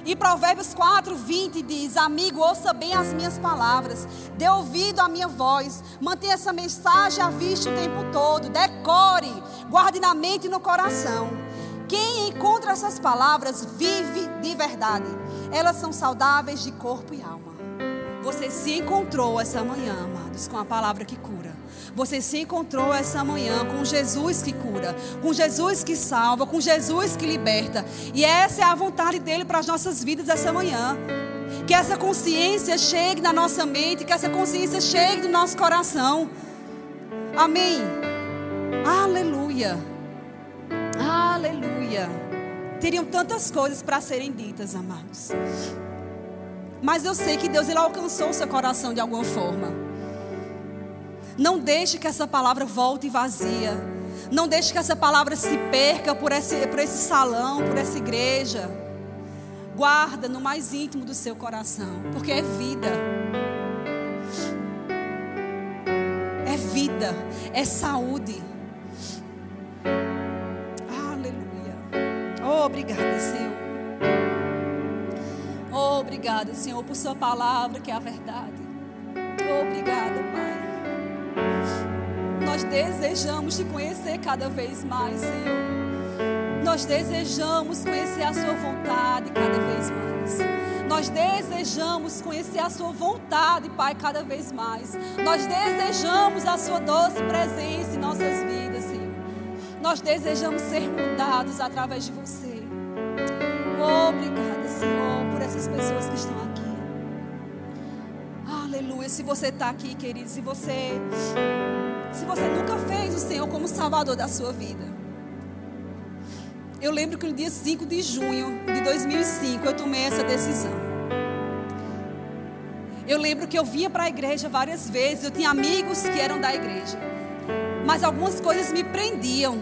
E Provérbios 4, 20 diz: Amigo, ouça bem as minhas palavras, dê ouvido à minha voz, mantenha essa mensagem à vista o tempo todo, decore, guarde na mente e no coração. Quem encontra essas palavras vive de verdade, elas são saudáveis de corpo e alma. Você se encontrou essa manhã, amados, com a palavra que cura. Você se encontrou essa manhã com Jesus que cura, com Jesus que salva, com Jesus que liberta. E essa é a vontade dele para as nossas vidas essa manhã. Que essa consciência chegue na nossa mente, que essa consciência chegue no nosso coração. Amém. Aleluia. Aleluia. Teriam tantas coisas para serem ditas, amados. Mas eu sei que Deus ele alcançou o seu coração de alguma forma. Não deixe que essa palavra volte vazia. Não deixe que essa palavra se perca por esse, por esse salão, por essa igreja. Guarda no mais íntimo do seu coração, porque é vida. É vida, é saúde. Aleluia. Oh, obrigada, Senhor. Obrigada, Senhor, por Sua palavra que é a verdade. Obrigada, Pai. Nós desejamos te conhecer cada vez mais, Senhor. Nós desejamos conhecer a Sua vontade cada vez mais. Nós desejamos conhecer a Sua vontade, Pai, cada vez mais. Nós desejamos a Sua doce presença em nossas vidas, Senhor. Nós desejamos ser mudados através de você. Obrigada, Senhor, por essas pessoas que estão aqui. Aleluia. Se você está aqui, querido, se você se você nunca fez o Senhor como Salvador da sua vida. Eu lembro que no dia 5 de junho de 2005 eu tomei essa decisão. Eu lembro que eu vinha para a igreja várias vezes, eu tinha amigos que eram da igreja. Mas algumas coisas me prendiam.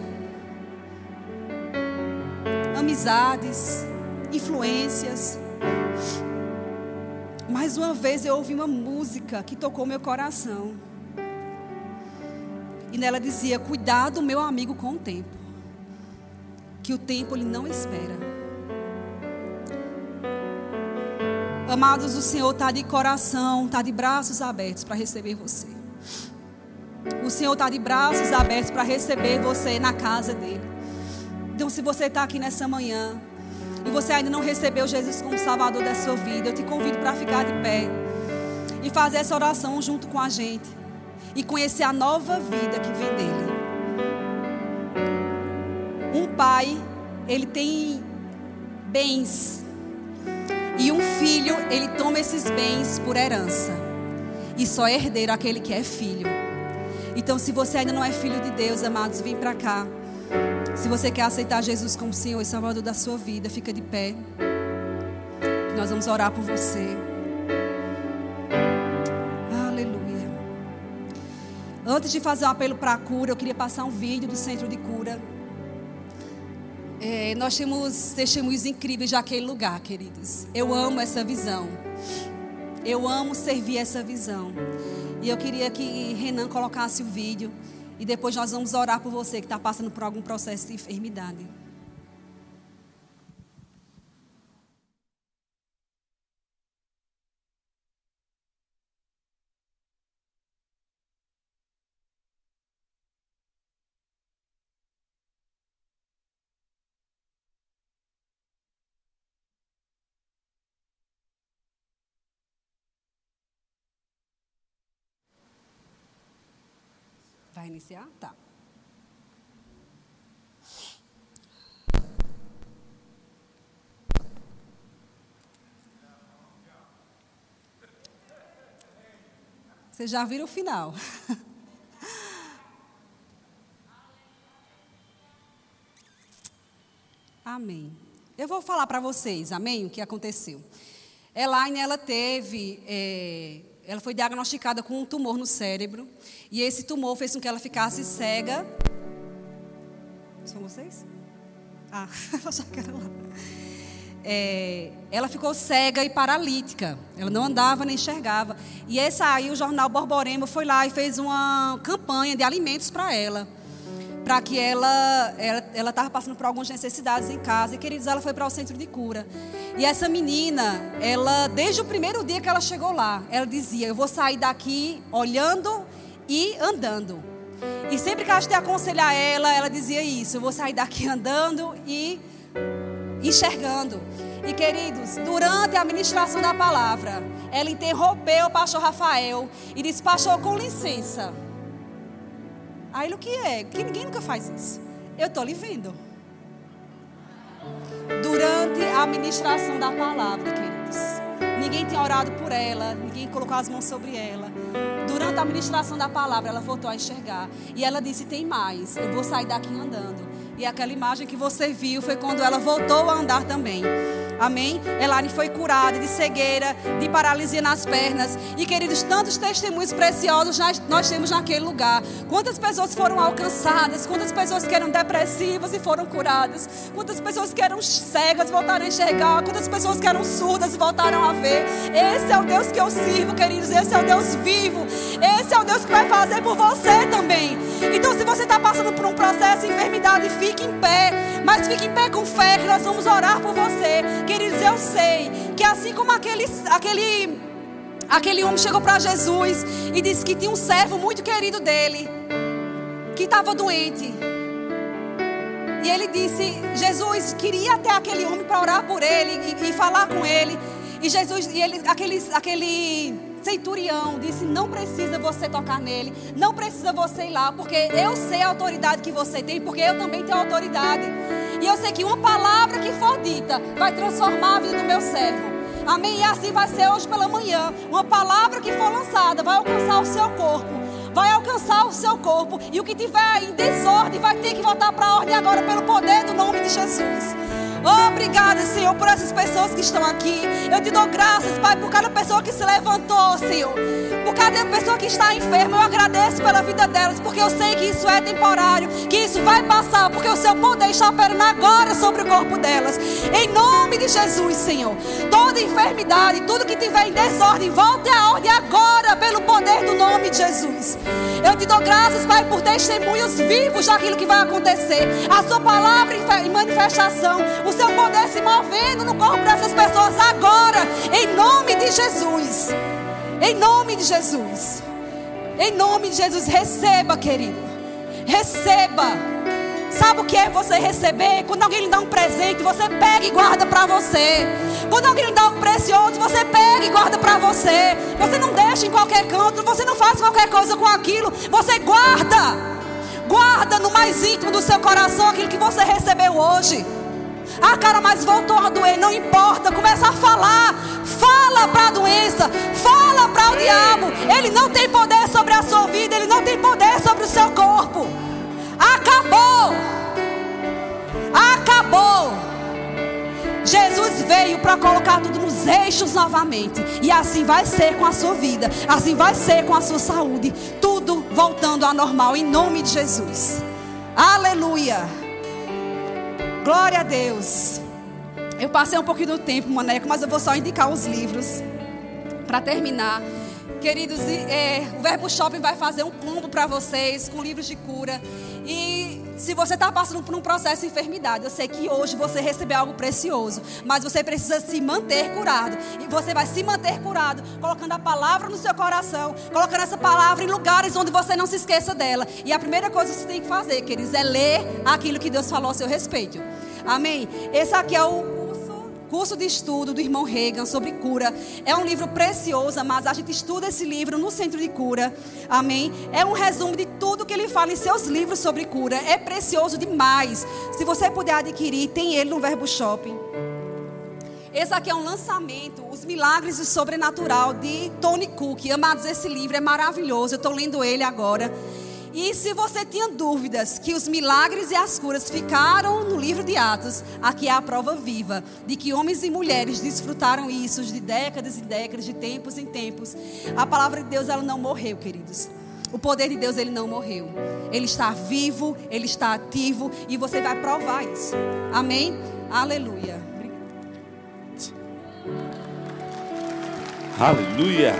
Amizades, influências. Mais uma vez eu ouvi uma música que tocou meu coração. E nela dizia: Cuidado, meu amigo, com o tempo. Que o tempo ele não espera. Amados, o Senhor está de coração, está de braços abertos para receber você. O Senhor está de braços abertos para receber você na casa dele. Então, se você está aqui nessa manhã e você ainda não recebeu Jesus como Salvador da sua vida, eu te convido para ficar de pé e fazer essa oração junto com a gente e conhecer a nova vida que vem dele. Um pai, ele tem bens. E um filho, ele toma esses bens por herança. E só é herdeiro aquele que é filho. Então, se você ainda não é filho de Deus, amados, vem para cá. Se você quer aceitar Jesus como Senhor e Salvador da sua vida, fica de pé. Nós vamos orar por você. Antes de fazer um apelo para a cura, eu queria passar um vídeo do centro de cura. É, nós temos testemunhos incríveis daquele lugar, queridos. Eu amo essa visão. Eu amo servir essa visão. E eu queria que Renan colocasse o vídeo. E depois nós vamos orar por você que está passando por algum processo de enfermidade. Iniciar? Tá. Vocês já viram o final. amém. Eu vou falar para vocês, amém, o que aconteceu. Elaine, ela teve, é, ela foi diagnosticada com um tumor no cérebro, e esse tumor fez com que ela ficasse cega. São vocês? Ah, eu achava que era lá. É, ela ficou cega e paralítica. Ela não andava nem enxergava. E esse aí, o jornal Borborema foi lá e fez uma campanha de alimentos para ela. Para que ela ela estava passando por algumas necessidades em casa. E, queridos, ela foi para o centro de cura. E essa menina, ela, desde o primeiro dia que ela chegou lá, ela dizia: Eu vou sair daqui olhando e andando. E sempre que a gente aconselhar ela, ela dizia isso: Eu vou sair daqui andando e enxergando. E queridos, durante a ministração da palavra, ela interrompeu o pastor Rafael e disse: Pastor, com licença. Aí o que é? Que ninguém nunca faz isso. Eu estou lhe vendo. Durante a ministração da palavra, queridos. Ninguém tinha orado por ela, ninguém colocou as mãos sobre ela. Durante a ministração da palavra, ela voltou a enxergar. E ela disse: Tem mais, eu vou sair daqui andando. E aquela imagem que você viu foi quando ela voltou a andar também. Amém? Elaine foi curada de cegueira, de paralisia nas pernas. E, queridos, tantos testemunhos preciosos nós, nós temos naquele lugar. Quantas pessoas foram alcançadas, quantas pessoas que eram depressivas e foram curadas, quantas pessoas que eram cegas voltaram a enxergar, quantas pessoas que eram surdas voltaram a ver. Esse é o Deus que eu sirvo, queridos. Esse é o Deus vivo. Esse é o Deus que vai fazer por você também. Então, se você está passando por um processo de enfermidade, fique em pé. Mas fique em pé com fé que nós vamos orar por você. Queridos, eu sei que assim como aquele, aquele, aquele homem chegou para Jesus e disse que tinha um servo muito querido dele, que estava doente. E ele disse: Jesus queria até aquele homem para orar por ele e, e, falar com ele. E Jesus, e ele, aquele, aquele centurião disse: Não precisa você tocar nele, não precisa você ir lá, porque eu sei a autoridade que você tem, porque eu também tenho autoridade. E eu sei que uma palavra que for dita vai transformar a vida do meu servo. Amém? E assim vai ser hoje pela manhã. Uma palavra que for lançada vai alcançar o seu corpo. Vai alcançar o seu corpo. E o que tiver em desordem vai ter que voltar para a ordem agora, pelo poder do nome de Jesus. Obrigada, Senhor, por essas pessoas que estão aqui. Eu te dou graças, Pai, por cada pessoa que se levantou, Senhor. Por cada pessoa que está enferma, eu agradeço pela vida delas, porque eu sei que isso é temporário, que isso vai passar, porque o seu poder está operando agora sobre o corpo delas. Em nome de Jesus, Senhor. Toda enfermidade, tudo que tiver em desordem, volte à ordem agora, pelo poder do nome de Jesus. Eu te dou graças, Pai, por testemunhos vivos daquilo que vai acontecer. A sua palavra em manifestação, o seu poder se movendo no corpo dessas pessoas agora, em nome de Jesus. Em nome de Jesus. Em nome de Jesus, receba, querido. Receba. Sabe o que é você receber? Quando alguém lhe dá um presente, você pega e guarda para você. Quando alguém lhe dá algo precioso, você pega e guarda para você. Você não deixa em qualquer canto, você não faz qualquer coisa com aquilo, você guarda. Guarda no mais íntimo do seu coração aquilo que você recebeu hoje. Ah, cara, mas voltou a doer, não importa. Começa a falar. Fala para a doença. Fala para o diabo. Ele não tem poder sobre a sua vida. Ele não tem poder sobre o seu corpo. Acabou. Acabou. Jesus veio para colocar tudo nos eixos novamente. E assim vai ser com a sua vida. Assim vai ser com a sua saúde. Tudo voltando ao normal. Em nome de Jesus. Aleluia. Glória a Deus. Eu passei um pouquinho do tempo, Maneco, mas eu vou só indicar os livros para terminar. Queridos, é, o Verbo Shopping vai fazer um combo para vocês com livros de cura. E se você está passando por um processo de enfermidade, eu sei que hoje você recebeu algo precioso, mas você precisa se manter curado. E você vai se manter curado, colocando a palavra no seu coração, colocando essa palavra em lugares onde você não se esqueça dela. E a primeira coisa que você tem que fazer, queridos, é ler aquilo que Deus falou a seu respeito. Amém? Esse aqui é o curso de estudo do irmão Reagan sobre cura. É um livro precioso, mas a gente estuda esse livro no Centro de Cura. Amém? É um resumo de tudo que ele fala em seus livros sobre cura. É precioso demais. Se você puder adquirir, tem ele no Verbo Shopping. Esse aqui é um lançamento, Os Milagres do Sobrenatural, de Tony Cook. Amados, esse livro é maravilhoso. Eu estou lendo ele agora. E se você tinha dúvidas que os milagres e as curas ficaram no livro de Atos, aqui é a prova viva de que homens e mulheres desfrutaram isso de décadas e décadas, de tempos em tempos. A palavra de Deus ela não morreu, queridos. O poder de Deus ele não morreu. Ele está vivo, ele está ativo e você vai provar isso. Amém? Aleluia. Aleluia.